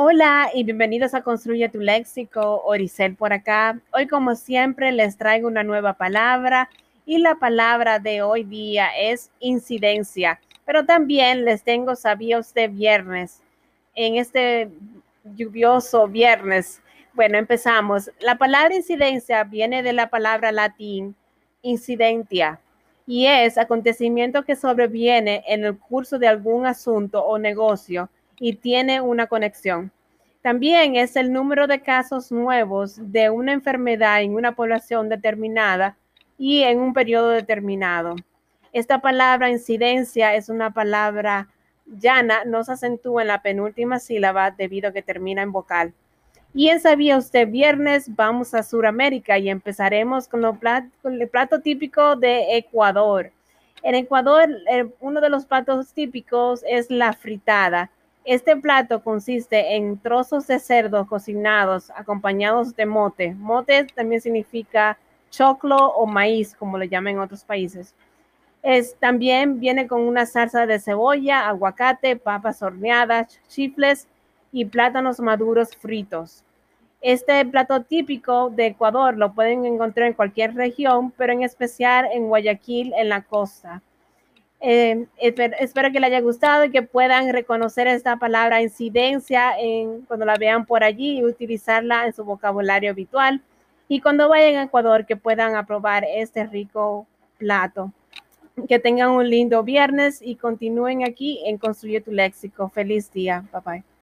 Hola y bienvenidos a Construye tu Léxico, Oricel por acá. Hoy como siempre les traigo una nueva palabra y la palabra de hoy día es incidencia, pero también les tengo sabios de viernes en este lluvioso viernes. Bueno, empezamos. La palabra incidencia viene de la palabra latín incidentia y es acontecimiento que sobreviene en el curso de algún asunto o negocio y tiene una conexión. También es el número de casos nuevos de una enfermedad en una población determinada y en un periodo determinado. Esta palabra incidencia es una palabra llana, no se acentúa en la penúltima sílaba debido a que termina en vocal. Y Sabía Usted Viernes vamos a Sudamérica y empezaremos con, con, el plato típico de Ecuador. En Ecuador, eh, uno de los platos típicos es la fritada. Este plato consiste en trozos de cerdo cocinados acompañados de mote. Mote también significa choclo o maíz, como lo llaman en otros países. Es, también viene con una salsa de cebolla, aguacate, papas horneadas, chifles y plátanos maduros fritos. Este plato típico de Ecuador lo pueden encontrar en cualquier región, pero en especial en Guayaquil, en la costa. Eh, espero, que les haya gustado y que puedan reconocer esta palabra incidencia en, cuando la vean por allí y utilizarla en su vocabulario habitual. Y cuando vayan a Ecuador, que puedan aprobar este rico plato. Que tengan un lindo viernes y continúen aquí en Construye tu Léxico. Feliz día. Bye bye.